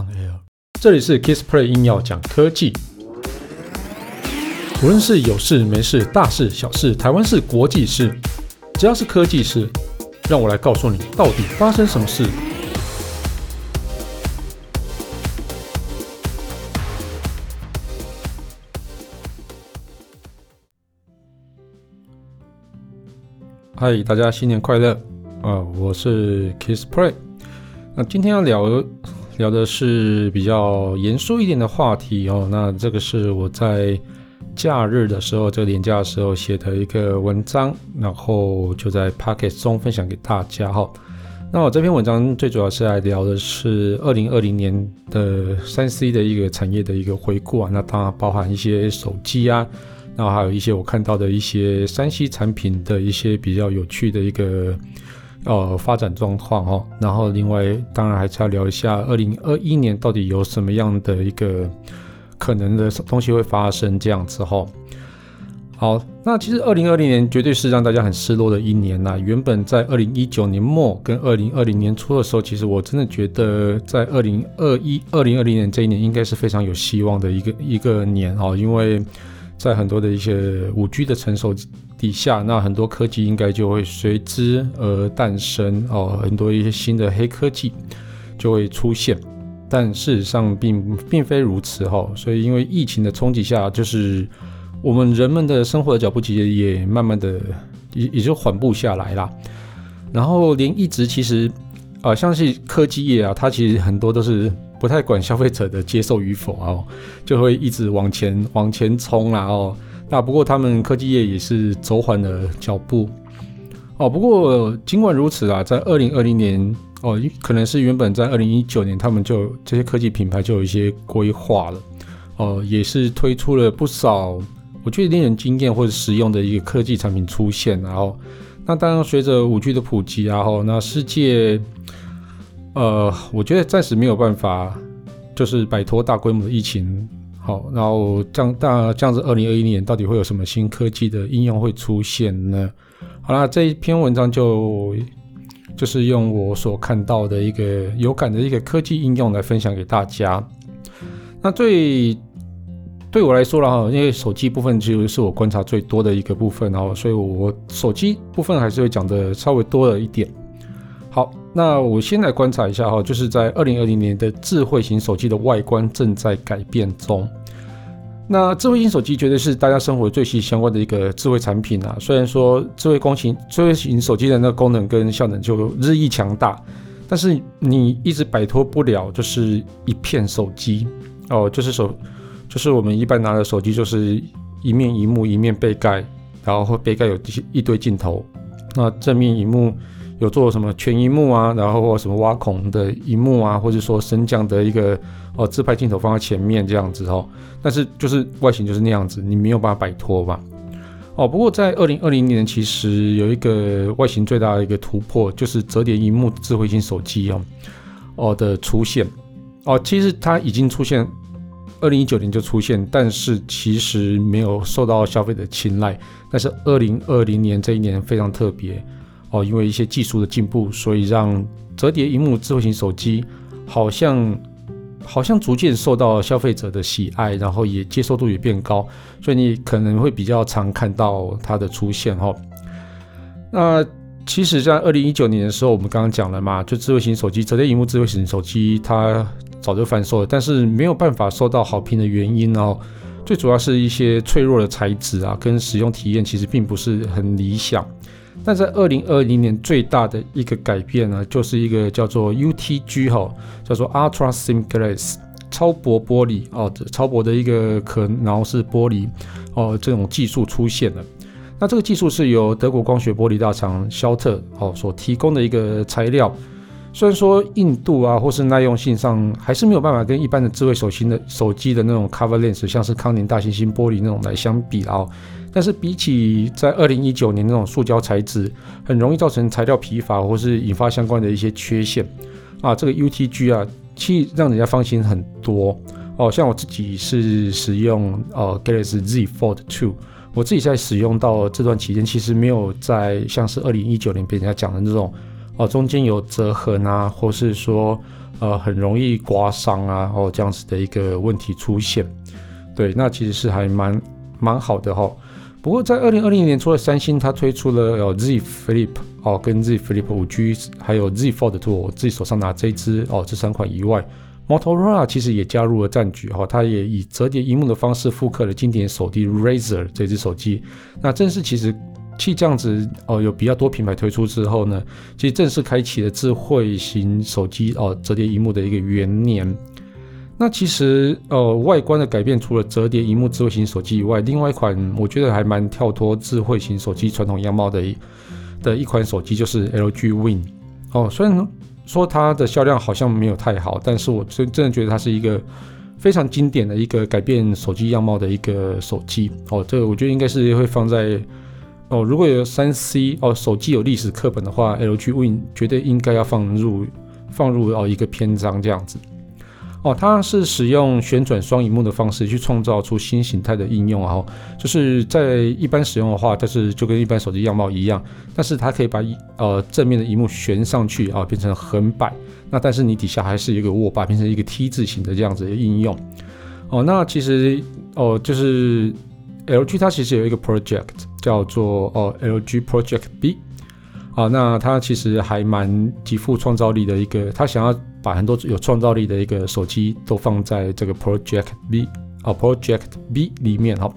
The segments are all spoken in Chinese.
on air。这里是 Kissplay 硬要讲科技，无论是有事没事、大事小事、台湾事、国际事，只要是科技事，让我来告诉你到底发生什么事。嗨，大家新年快乐！啊，我是 Kissplay。那今天要聊聊的是比较严肃一点的话题哦。那这个是我在假日的时候，这个连假的时候写的一个文章，然后就在 Podcast 中分享给大家哈。那我这篇文章最主要是来聊的是二零二零年的三 C 的一个产业的一个回顾啊。那当然包含一些手机啊。然后还有一些我看到的一些三 C 产品的一些比较有趣的一个呃发展状况哈，然后另外当然还是要聊一下2021年到底有什么样的一个可能的东西会发生这样子哈。好，那其实2020年绝对是让大家很失落的一年呐。原本在2019年末跟2020年初的时候，其实我真的觉得在2021 2020年这一年应该是非常有希望的一个一个年哦，因为。在很多的一些五 G 的成熟底下，那很多科技应该就会随之而诞生哦，很多一些新的黑科技就会出现。但事实上并并非如此哈、哦，所以因为疫情的冲击下，就是我们人们的生活的脚步其实也慢慢的也也就缓步下来啦。然后连一直其实啊、呃，像是科技业啊，它其实很多都是。不太管消费者的接受与否哦，就会一直往前往前冲啦哦。那不过他们科技业也是走缓了脚步哦。不过尽管如此啊，在二零二零年哦，可能是原本在二零一九年，他们就这些科技品牌就有一些规划了哦，也是推出了不少我觉得令人惊艳或者实用的一个科技产品出现。然后，那当然随着五 G 的普及啊，后那世界。呃，我觉得暂时没有办法，就是摆脱大规模的疫情。好，然后这样，大这样子，二零二一年到底会有什么新科技的应用会出现呢？好啦，这一篇文章就就是用我所看到的一个有感的一个科技应用来分享给大家。那对对我来说了哈，因为手机部分其实是我观察最多的一个部分，然后所以我手机部分还是会讲的稍微多了一点。那我先来观察一下哈，就是在二零二零年的智慧型手机的外观正在改变中。那智慧型手机绝对是大家生活最息息相关的一个智慧产品啊。虽然说智慧功型、智慧型手机的那个功能跟效能就日益强大，但是你一直摆脱不了就是一片手机哦，就是手，就是我们一般拿的手机就是一面萤幕，一面背盖，然后背盖有一堆镜头，那正面萤幕。有做什么全萤幕啊，然后或什么挖孔的萤幕啊，或者说升降的一个哦自拍镜头放在前面这样子哦，但是就是外形就是那样子，你没有办法摆脱吧？哦，不过在二零二零年其实有一个外形最大的一个突破，就是折叠萤幕智慧型手机哦哦的出现哦，其实它已经出现，二零一九年就出现，但是其实没有受到消费者青睐，但是二零二零年这一年非常特别。哦，因为一些技术的进步，所以让折叠荧幕智慧型手机好像好像逐渐受到消费者的喜爱，然后也接受度也变高，所以你可能会比较常看到它的出现哈。那其实，在二零一九年的时候，我们刚刚讲了嘛，就智慧型手机折叠荧幕智慧型手机，它早就贩售了，但是没有办法受到好评的原因哦，最主要是一些脆弱的材质啊，跟使用体验其实并不是很理想。但在二零二零年最大的一个改变呢，就是一个叫做 UTG 哈，叫做 Ultra Thin Glass 超薄玻璃哦，超薄的一个可挠式玻璃哦，这种技术出现了。那这个技术是由德国光学玻璃大厂肖特哦所提供的一个材料，虽然说硬度啊或是耐用性上还是没有办法跟一般的智慧手型的手机的那种 Cover Lens，像是康宁大猩猩玻璃那种来相比啊。但是比起在二零一九年那种塑胶材质，很容易造成材料疲乏或是引发相关的一些缺陷啊，这个 UTG 啊，其实让人家放心很多哦。像我自己是使用呃 Galaxy Z Fold 2，我自己在使用到这段期间，其实没有在像是二零一九年被人家讲的那种哦，中间有折痕啊，或是说呃很容易刮伤啊，哦这样子的一个问题出现。对，那其实是还蛮蛮好的哈、哦。不过在二零二零年，除了三星它推出了有 Z Flip 哦，跟 Z Flip 5G，还有 Z Fold 2，我自己手上拿这一支哦，这三款以外，Motorola 其实也加入了战局哈、哦，它也以折叠荧幕的方式复刻了经典手机 Razr 这支手机。那正是其实其这样子哦，有比较多品牌推出之后呢，其实正式开启了智慧型手机哦折叠荧幕的一个元年。那其实呃，外观的改变除了折叠荧幕智慧型手机以外，另外一款我觉得还蛮跳脱智慧型手机传统样貌的一的一款手机就是 LG Win 哦。虽然说它的销量好像没有太好，但是我真真的觉得它是一个非常经典的一个改变手机样貌的一个手机哦。这个我觉得应该是会放在哦，如果有三 C 哦手机有历史课本的话，LG Win 绝对应该要放入放入哦一个篇章这样子。哦，它是使用旋转双荧幕的方式去创造出新形态的应用啊，就是在一般使用的话，它是就跟一般手机样貌一样，但是它可以把呃正面的荧幕旋上去啊，变成横摆，那但是你底下还是一个握把，变成一个 T 字形的这样子的应用。哦，那其实哦，就是 LG 它其实有一个 project 叫做哦 LG Project B。啊，那它其实还蛮极富创造力的一个，他想要把很多有创造力的一个手机都放在这个 Project B 啊 Project B 里面哈。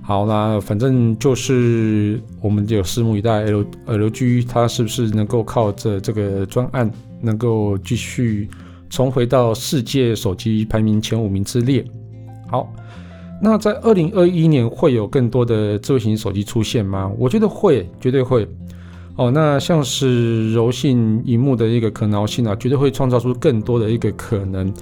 好，那反正就是我们就拭目以待，L LG 它是不是能够靠着这个专案，能够继续重回到世界手机排名前五名之列。好，那在二零二一年会有更多的智慧型手机出现吗？我觉得会，绝对会。哦，那像是柔性荧幕的一个可挠性啊，绝对会创造出更多的一个可能。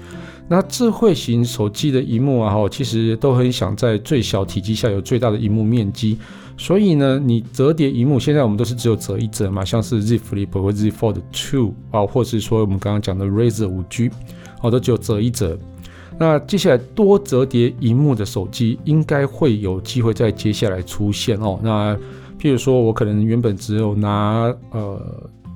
那智慧型手机的荧幕啊，哈，其实都很想在最小体积下有最大的荧幕面积。所以呢，你折叠荧幕，现在我们都是只有折一折嘛，像是 Z Flip 或 Z Fold 2啊，或是说我们刚刚讲的 Razr 5G，哦，都只有折一折。那接下来多折叠荧幕的手机，应该会有机会在接下来出现哦。那譬如说，我可能原本只有拿呃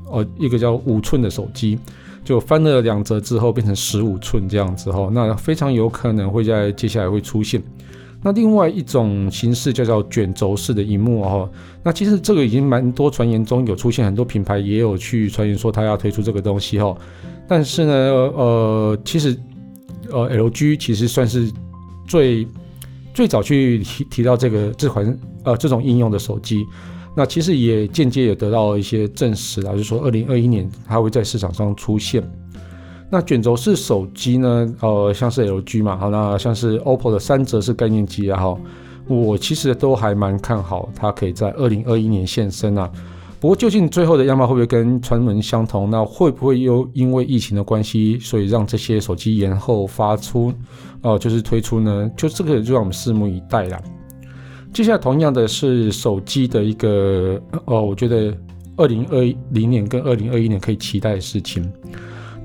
哦一个叫五寸的手机，就翻了两折之后变成十五寸这样子哈，那非常有可能会在接下来会出现。那另外一种形式叫做卷轴式的荧幕哈，那其实这个已经蛮多传言中有出现，很多品牌也有去传言说它要推出这个东西哈。但是呢，呃，其实呃 LG 其实算是最。最早去提提到这个这款呃这种应用的手机，那其实也间接也得到一些证实啊，就是说二零二一年它会在市场上出现。那卷轴式手机呢，呃，像是 LG 嘛，好，那像是 OPPO 的三折式概念机啊，哈，我其实都还蛮看好它可以在二零二一年现身啊。不过究竟最后的样貌会不会跟传闻相同？那会不会又因为疫情的关系，所以让这些手机延后发出，哦、就是推出呢？就这个就让我们拭目以待啦。接下来同样的是手机的一个，哦、我觉得二零二零年跟二零二一年可以期待的事情。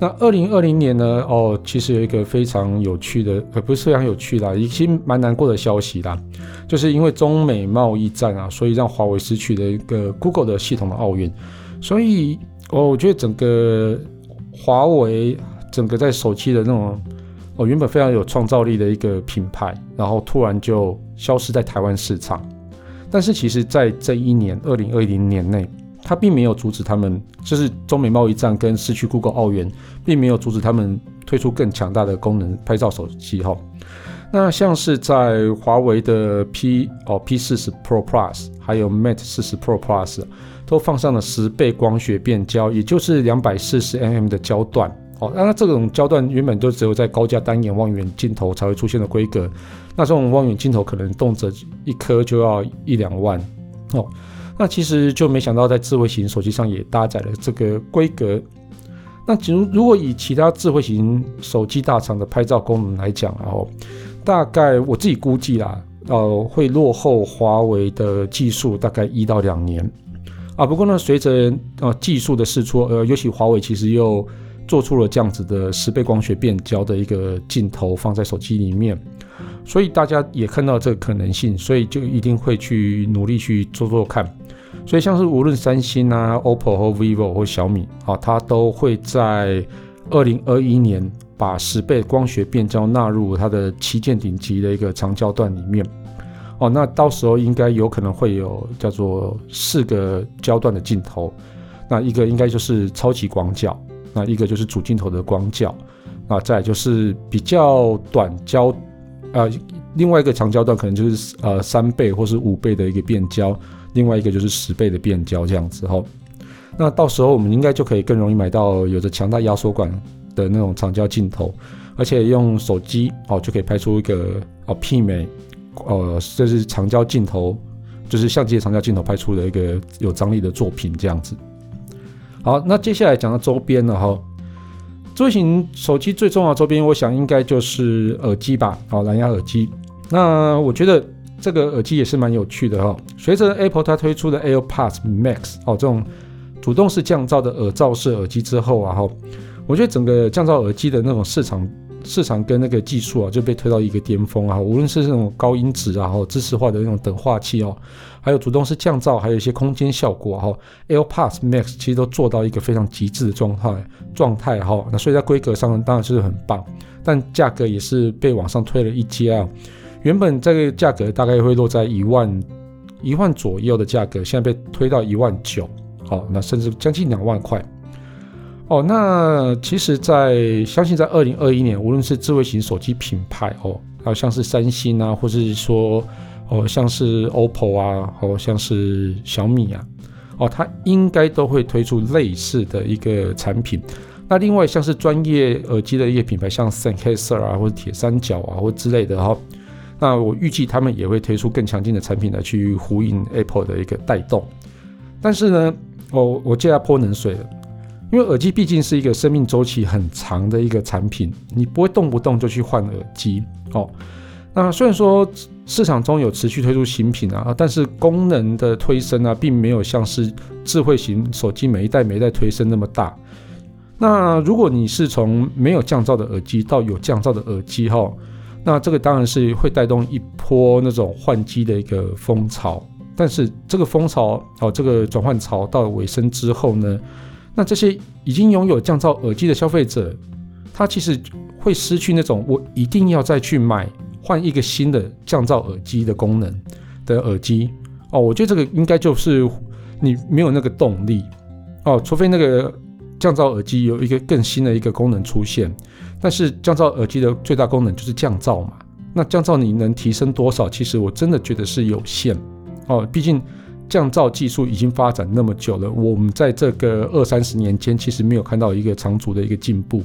那二零二零年呢？哦，其实有一个非常有趣的，呃，不是非常有趣啦，已经蛮难过的消息啦，就是因为中美贸易战啊，所以让华为失去了一个 Google 的系统的奥运。所以，哦，我觉得整个华为整个在手机的那种，哦，原本非常有创造力的一个品牌，然后突然就消失在台湾市场。但是，其实，在这一年，二零二零年内。它并没有阻止他们，就是中美贸易战跟失去 Google 奥元，并没有阻止他们推出更强大的功能拍照手机哈。那像是在华为的 P 哦 P 四十 Pro Plus，还有 Mate 四十 Pro Plus，都放上了十倍光学变焦，也就是两百四十 mm 的焦段哦。那这种焦段原本都只有在高价单眼望远镜头才会出现的规格，那这种望远镜头可能动辄一颗就要一两万哦。那其实就没想到，在智慧型手机上也搭载了这个规格。那如如果以其他智慧型手机大厂的拍照功能来讲，然后大概我自己估计啦，呃，会落后华为的技术大概一到两年啊。不过呢，随着呃技术的试出，呃，尤其华为其实又做出了这样子的十倍光学变焦的一个镜头放在手机里面。所以大家也看到这个可能性，所以就一定会去努力去做做看。所以像是无论三星啊、OPPO 或 VIVO 或小米啊，它都会在二零二一年把十倍光学变焦纳入它的旗舰顶级的一个长焦段里面。哦，那到时候应该有可能会有叫做四个焦段的镜头，那一个应该就是超级广角，那一个就是主镜头的广角，那再就是比较短焦，呃，另外一个长焦段可能就是呃三倍或是五倍的一个变焦，另外一个就是十倍的变焦这样子哈。那到时候我们应该就可以更容易买到有着强大压缩感的那种长焦镜头，而且用手机哦就可以拍出一个哦媲美。呃，这是长焦镜头，就是相机的长焦镜头拍出的一个有张力的作品，这样子。好，那接下来讲到周边了哈。最新手机最重要的周边，我想应该就是耳机吧，好，蓝牙耳机。那我觉得这个耳机也是蛮有趣的哈。随着 Apple 它推出的 AirPods Max 哦，这种主动式降噪的耳罩式耳机之后啊哈，我觉得整个降噪耳机的那种市场。市场跟那个技术啊，就被推到一个巅峰啊！无论是这种高音质啊，哈，支持化的那种等化器哦，还有主动式降噪，还有一些空间效果哈，AirPods Max 其实都做到一个非常极致的状态状态哈。那所以在规格上当然是很棒，但价格也是被往上推了一阶啊。原本这个价格大概会落在一万一万左右的价格，现在被推到一万九，好，那甚至将近两万块。哦，那其实在，相信在二零二一年，无论是智慧型手机品牌哦，还有像是三星啊，或是说哦，像是 OPPO 啊，或像是小米啊，哦，它应该都会推出类似的一个产品。那另外像是专业耳机的一些品牌，像 Sennheiser 啊，或者铁三角啊，或之类的哈、那我预计他们也会推出更强劲的产品来去呼应 Apple 的一个带动。但是呢，哦，我接下来泼冷水了。因为耳机毕竟是一个生命周期很长的一个产品，你不会动不动就去换耳机哦。那虽然说市场中有持续推出新品啊，但是功能的推升啊，并没有像是智慧型手机每一代每一代推升那么大。那如果你是从没有降噪的耳机到有降噪的耳机哈，那这个当然是会带动一波那种换机的一个风潮。但是这个风潮哦，这个转换潮到尾声之后呢，那这些已经拥有降噪耳机的消费者，他其实会失去那种我一定要再去买换一个新的降噪耳机的功能的耳机哦。我觉得这个应该就是你没有那个动力哦，除非那个降噪耳机有一个更新的一个功能出现。但是降噪耳机的最大功能就是降噪嘛，那降噪你能提升多少？其实我真的觉得是有限哦，毕竟。降噪技术已经发展那么久了，我们在这个二三十年间，其实没有看到一个长足的一个进步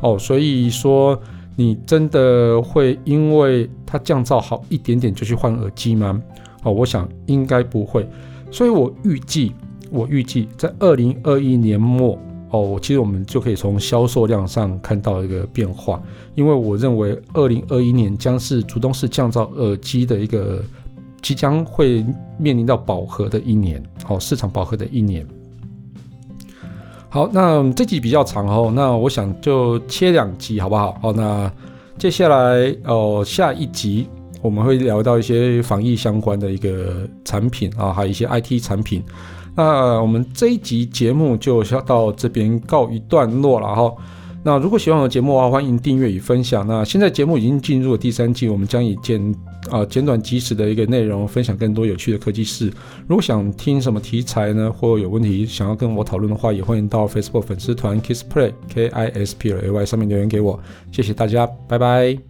哦。所以说，你真的会因为它降噪好一点点就去换耳机吗？哦，我想应该不会。所以我预计，我预计在二零二一年末哦，其实我们就可以从销售量上看到一个变化，因为我认为二零二一年将是主动式降噪耳机的一个。即将会面临到饱和的一年，好，市场饱和的一年。好，那这集比较长哦，那我想就切两集好不好？好，那接下来哦，下一集我们会聊到一些防疫相关的一个产品啊，还有一些 IT 产品。那我们这一集节目就先到这边告一段落了哈。那如果喜欢我的节目的话，欢迎订阅与分享。那现在节目已经进入了第三季，我们将以简啊简短及时的一个内容，分享更多有趣的科技事。如果想听什么题材呢，或有问题想要跟我讨论的话，也欢迎到 Facebook 粉丝团 Kisplay K I S P L A Y 上面留言给我。谢谢大家，拜拜。